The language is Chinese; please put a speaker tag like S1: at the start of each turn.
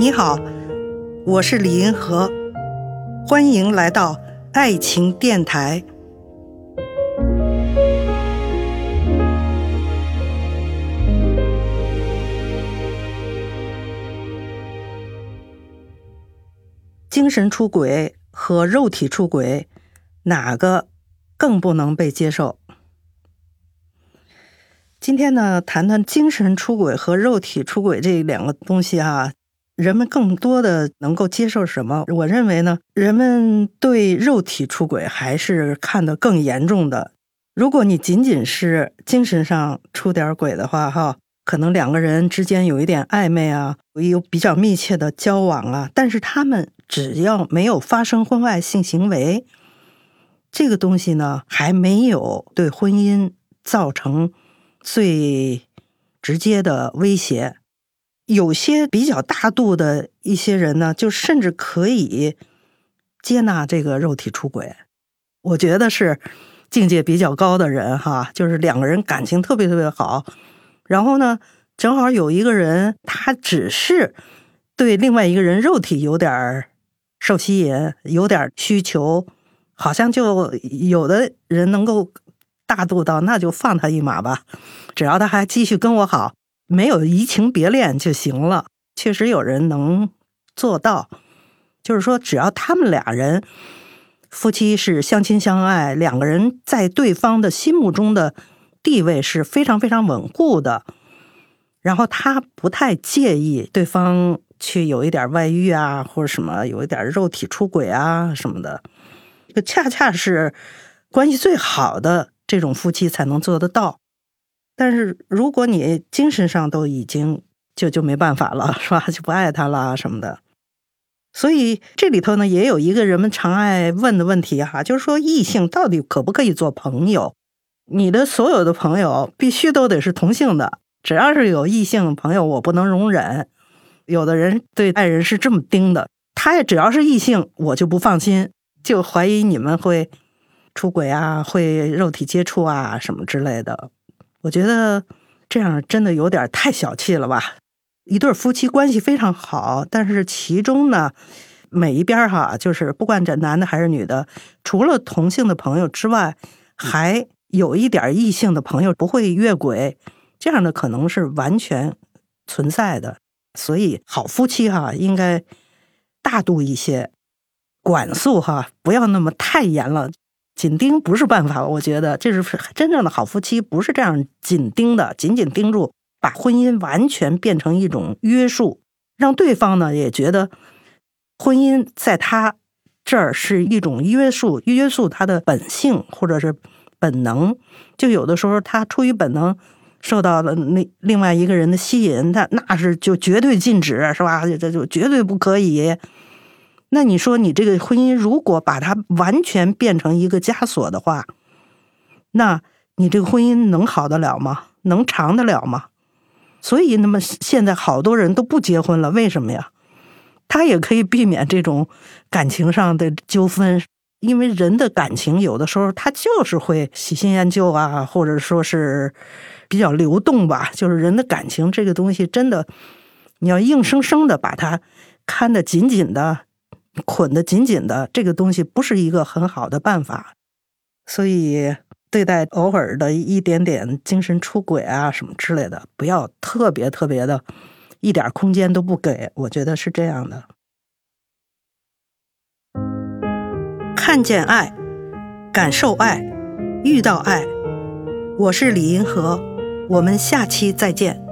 S1: 你好，我是李银河，欢迎来到爱情电台。精神出轨和肉体出轨，哪个更不能被接受？今天呢，谈谈精神出轨和肉体出轨这两个东西哈。人们更多的能够接受什么？我认为呢，人们对肉体出轨还是看得更严重的。如果你仅仅是精神上出点轨的话，哈，可能两个人之间有一点暧昧啊，有比较密切的交往啊，但是他们只要没有发生婚外性行为，这个东西呢，还没有对婚姻造成最直接的威胁。有些比较大度的一些人呢，就甚至可以接纳这个肉体出轨。我觉得是境界比较高的人哈，就是两个人感情特别特别好，然后呢，正好有一个人他只是对另外一个人肉体有点受吸引，有点需求，好像就有的人能够大度到那就放他一马吧，只要他还继续跟我好。没有移情别恋就行了，确实有人能做到。就是说，只要他们俩人夫妻是相亲相爱，两个人在对方的心目中的地位是非常非常稳固的，然后他不太介意对方去有一点外遇啊，或者什么有一点肉体出轨啊什么的，这恰恰是关系最好的这种夫妻才能做得到。但是如果你精神上都已经就就没办法了，是吧？就不爱他了什么的。所以这里头呢，也有一个人们常爱问的问题哈，就是说异性到底可不可以做朋友？你的所有的朋友必须都得是同性的，只要是有异性朋友，我不能容忍。有的人对爱人是这么盯的，他也只要是异性，我就不放心，就怀疑你们会出轨啊，会肉体接触啊什么之类的。我觉得这样真的有点太小气了吧？一对夫妻关系非常好，但是其中呢，每一边哈，就是不管这男的还是女的，除了同性的朋友之外，还有一点异性的朋友不会越轨，这样的可能是完全存在的。所以好夫妻哈，应该大度一些，管束哈，不要那么太严了。紧盯不是办法，我觉得这是真正的好夫妻，不是这样紧盯的，紧紧盯住，把婚姻完全变成一种约束，让对方呢也觉得婚姻在他这儿是一种约束，约束他的本性或者是本能。就有的时候他出于本能受到了那另外一个人的吸引，他那是就绝对禁止，是吧？这就绝对不可以。那你说，你这个婚姻如果把它完全变成一个枷锁的话，那你这个婚姻能好得了吗？能长得了吗？所以，那么现在好多人都不结婚了，为什么呀？他也可以避免这种感情上的纠纷，因为人的感情有的时候他就是会喜新厌旧啊，或者说是比较流动吧。就是人的感情这个东西，真的你要硬生生的把它看得紧紧的。捆得紧紧的这个东西不是一个很好的办法，所以对待偶尔的一点点精神出轨啊什么之类的，不要特别特别的，一点空间都不给。我觉得是这样的。看见爱，感受爱，遇到爱，我是李银河，我们下期再见。